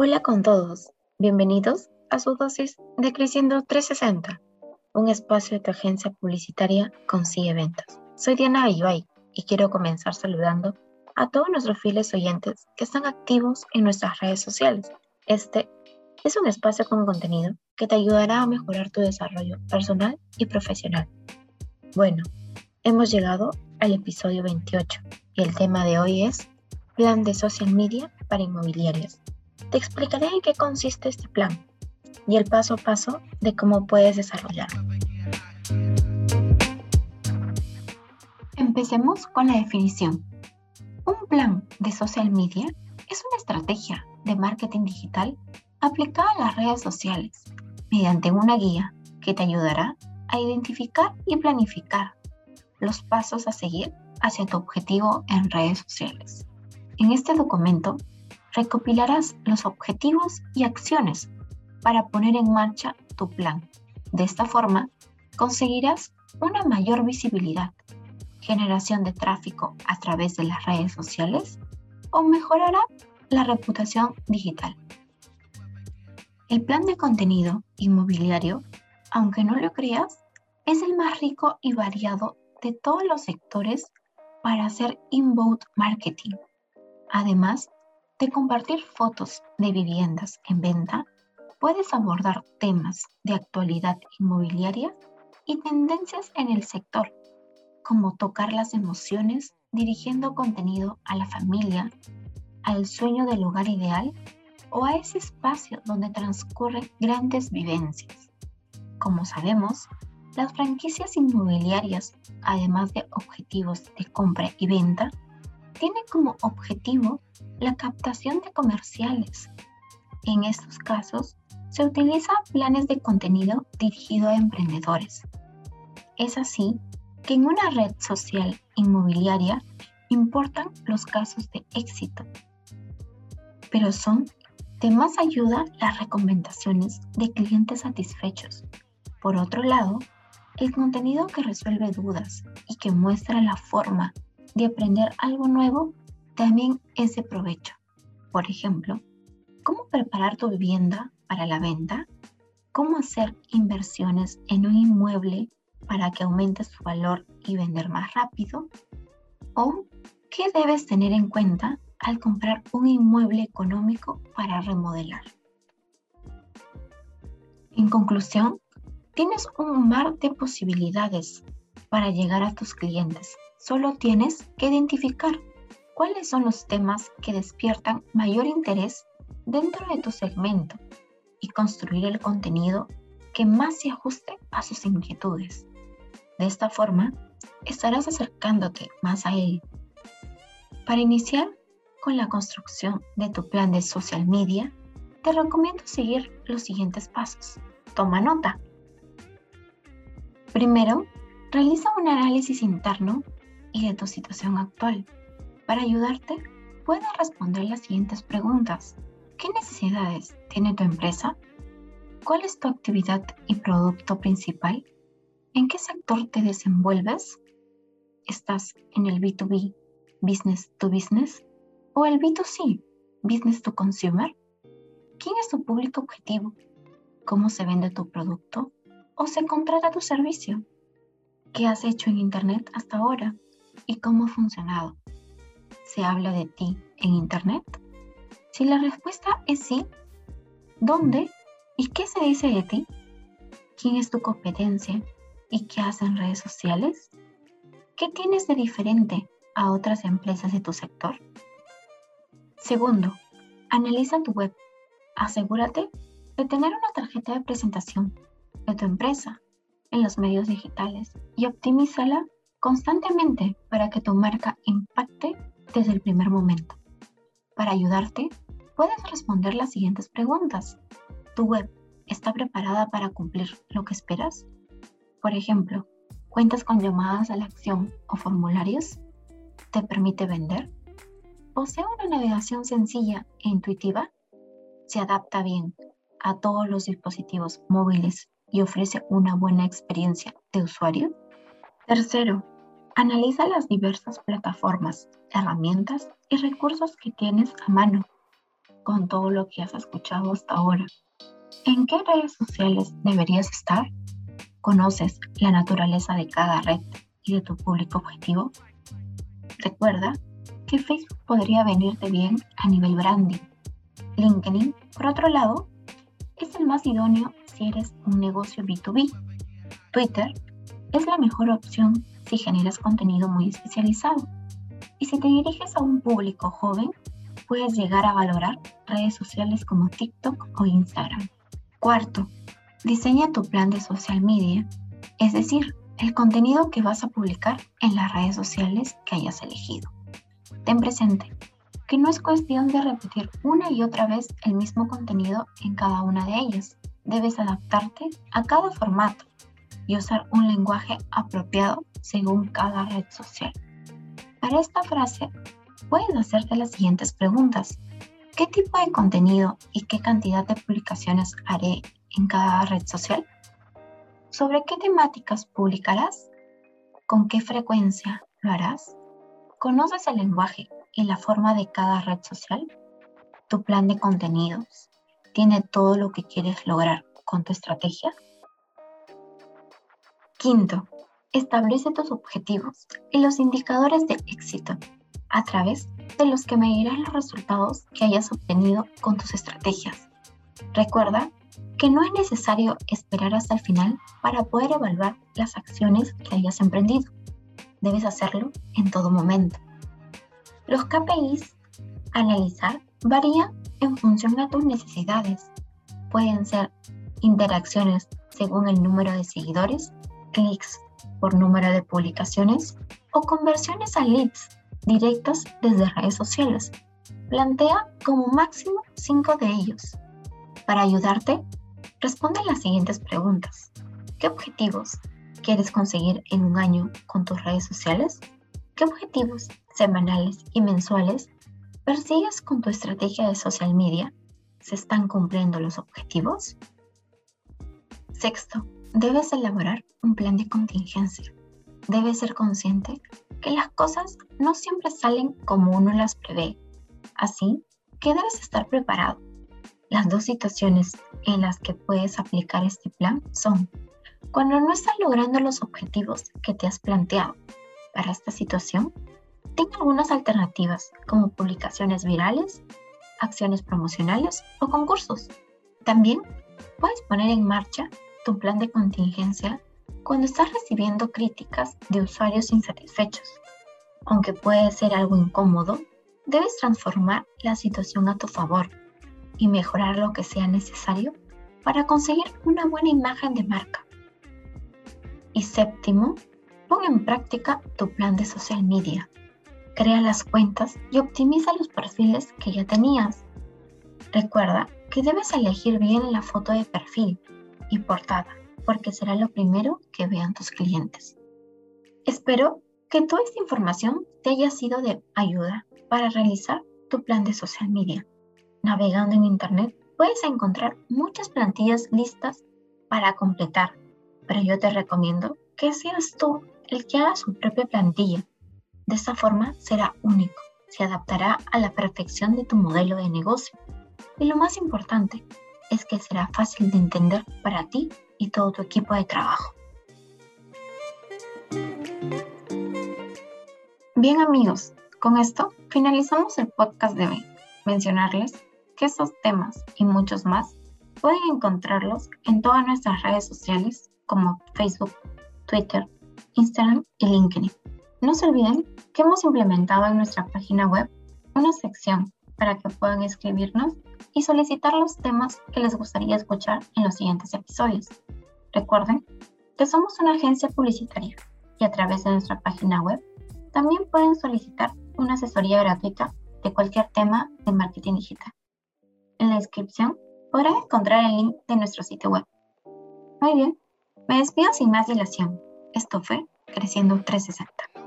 Hola con todos, bienvenidos a su dosis de Creciendo 360, un espacio de tu agencia publicitaria Consigue Ventas. Soy Diana Ayubay y quiero comenzar saludando a todos nuestros fieles oyentes que están activos en nuestras redes sociales. Este es un espacio con contenido que te ayudará a mejorar tu desarrollo personal y profesional. Bueno, hemos llegado al episodio 28 y el tema de hoy es Plan de Social Media para Inmobiliarias. Te explicaré en qué consiste este plan y el paso a paso de cómo puedes desarrollarlo. Empecemos con la definición. Un plan de social media es una estrategia de marketing digital aplicada a las redes sociales mediante una guía que te ayudará a identificar y planificar los pasos a seguir hacia tu objetivo en redes sociales. En este documento recopilarás los objetivos y acciones para poner en marcha tu plan. De esta forma, conseguirás una mayor visibilidad, generación de tráfico a través de las redes sociales o mejorará la reputación digital. El plan de contenido inmobiliario, aunque no lo creas, es el más rico y variado de todos los sectores para hacer inbound marketing. Además de compartir fotos de viviendas en venta, puedes abordar temas de actualidad inmobiliaria y tendencias en el sector, como tocar las emociones dirigiendo contenido a la familia, al sueño del lugar ideal o a ese espacio donde transcurren grandes vivencias. Como sabemos, las franquicias inmobiliarias, además de objetivos de compra y venta, tienen como objetivo la captación de comerciales. En estos casos, se utilizan planes de contenido dirigido a emprendedores. Es así que en una red social inmobiliaria importan los casos de éxito, pero son de más ayuda las recomendaciones de clientes satisfechos. Por otro lado, el contenido que resuelve dudas y que muestra la forma de aprender algo nuevo también es de provecho. Por ejemplo, cómo preparar tu vivienda para la venta, cómo hacer inversiones en un inmueble para que aumente su valor y vender más rápido, o qué debes tener en cuenta al comprar un inmueble económico para remodelar. En conclusión, tienes un mar de posibilidades para llegar a tus clientes. Solo tienes que identificar cuáles son los temas que despiertan mayor interés dentro de tu segmento y construir el contenido que más se ajuste a sus inquietudes. De esta forma, estarás acercándote más a él. Para iniciar, con la construcción de tu plan de social media, te recomiendo seguir los siguientes pasos. Toma nota. Primero, realiza un análisis interno y de tu situación actual. Para ayudarte, puedes responder las siguientes preguntas. ¿Qué necesidades tiene tu empresa? ¿Cuál es tu actividad y producto principal? ¿En qué sector te desenvuelves? ¿Estás en el B2B, business to business? ¿O el B2C, Business to Consumer? ¿Quién es tu público objetivo? ¿Cómo se vende tu producto? ¿O se contrata tu servicio? ¿Qué has hecho en Internet hasta ahora? ¿Y cómo ha funcionado? ¿Se habla de ti en Internet? Si la respuesta es sí, ¿dónde y qué se dice de ti? ¿Quién es tu competencia y qué hacen redes sociales? ¿Qué tienes de diferente a otras empresas de tu sector? Segundo, analiza tu web. Asegúrate de tener una tarjeta de presentación de tu empresa en los medios digitales y optimízala constantemente para que tu marca impacte desde el primer momento. Para ayudarte, puedes responder las siguientes preguntas. ¿Tu web está preparada para cumplir lo que esperas? Por ejemplo, ¿cuentas con llamadas a la acción o formularios? ¿Te permite vender? posee una navegación sencilla e intuitiva, se adapta bien a todos los dispositivos móviles y ofrece una buena experiencia de usuario. Tercero, analiza las diversas plataformas, herramientas y recursos que tienes a mano. con todo lo que has escuchado hasta ahora. ¿En qué redes sociales deberías estar? ¿Conoces la naturaleza de cada red y de tu público objetivo? Recuerda que Facebook podría venirte bien a nivel branding. LinkedIn, por otro lado, es el más idóneo si eres un negocio B2B. Twitter es la mejor opción si generas contenido muy especializado. Y si te diriges a un público joven, puedes llegar a valorar redes sociales como TikTok o Instagram. Cuarto, diseña tu plan de social media, es decir, el contenido que vas a publicar en las redes sociales que hayas elegido. Ten presente que no es cuestión de repetir una y otra vez el mismo contenido en cada una de ellas. Debes adaptarte a cada formato y usar un lenguaje apropiado según cada red social. Para esta frase, puedes hacerte las siguientes preguntas. ¿Qué tipo de contenido y qué cantidad de publicaciones haré en cada red social? ¿Sobre qué temáticas publicarás? ¿Con qué frecuencia lo harás? ¿Conoces el lenguaje y la forma de cada red social? ¿Tu plan de contenidos tiene todo lo que quieres lograr con tu estrategia? Quinto, establece tus objetivos y los indicadores de éxito a través de los que medirás los resultados que hayas obtenido con tus estrategias. Recuerda que no es necesario esperar hasta el final para poder evaluar las acciones que hayas emprendido. Debes hacerlo en todo momento. Los KPIs a analizar varían en función de tus necesidades. Pueden ser interacciones según el número de seguidores, clics por número de publicaciones o conversiones a leads directas desde redes sociales. Plantea como máximo cinco de ellos. Para ayudarte, responde las siguientes preguntas. ¿Qué objetivos quieres conseguir en un año con tus redes sociales? ¿Qué objetivos semanales y mensuales persigues con tu estrategia de social media? ¿Se están cumpliendo los objetivos? Sexto, debes elaborar un plan de contingencia. Debes ser consciente que las cosas no siempre salen como uno las prevé. Así que debes estar preparado. Las dos situaciones en las que puedes aplicar este plan son cuando no estás logrando los objetivos que te has planteado. Para esta situación, ten algunas alternativas como publicaciones virales, acciones promocionales o concursos. También puedes poner en marcha tu plan de contingencia cuando estás recibiendo críticas de usuarios insatisfechos. Aunque puede ser algo incómodo, debes transformar la situación a tu favor y mejorar lo que sea necesario para conseguir una buena imagen de marca. Y séptimo, pon en práctica tu plan de social media. Crea las cuentas y optimiza los perfiles que ya tenías. Recuerda que debes elegir bien la foto de perfil y portada porque será lo primero que vean tus clientes. Espero que toda esta información te haya sido de ayuda para realizar tu plan de social media. Navegando en Internet puedes encontrar muchas plantillas listas para completar, pero yo te recomiendo que seas tú el que haga su propia plantilla. De esta forma será único, se adaptará a la perfección de tu modelo de negocio. Y lo más importante es que será fácil de entender para ti y todo tu equipo de trabajo. Bien amigos, con esto finalizamos el podcast de hoy. Mencionarles que estos temas y muchos más pueden encontrarlos en todas nuestras redes sociales como Facebook, Twitter, Instagram y LinkedIn. No se olviden que hemos implementado en nuestra página web una sección para que puedan escribirnos y solicitar los temas que les gustaría escuchar en los siguientes episodios. Recuerden que somos una agencia publicitaria y a través de nuestra página web también pueden solicitar una asesoría gratuita de cualquier tema de marketing digital. En la descripción podrán encontrar el link de nuestro sitio web. Muy bien, me despido sin más dilación. Esto fue Creciendo 360.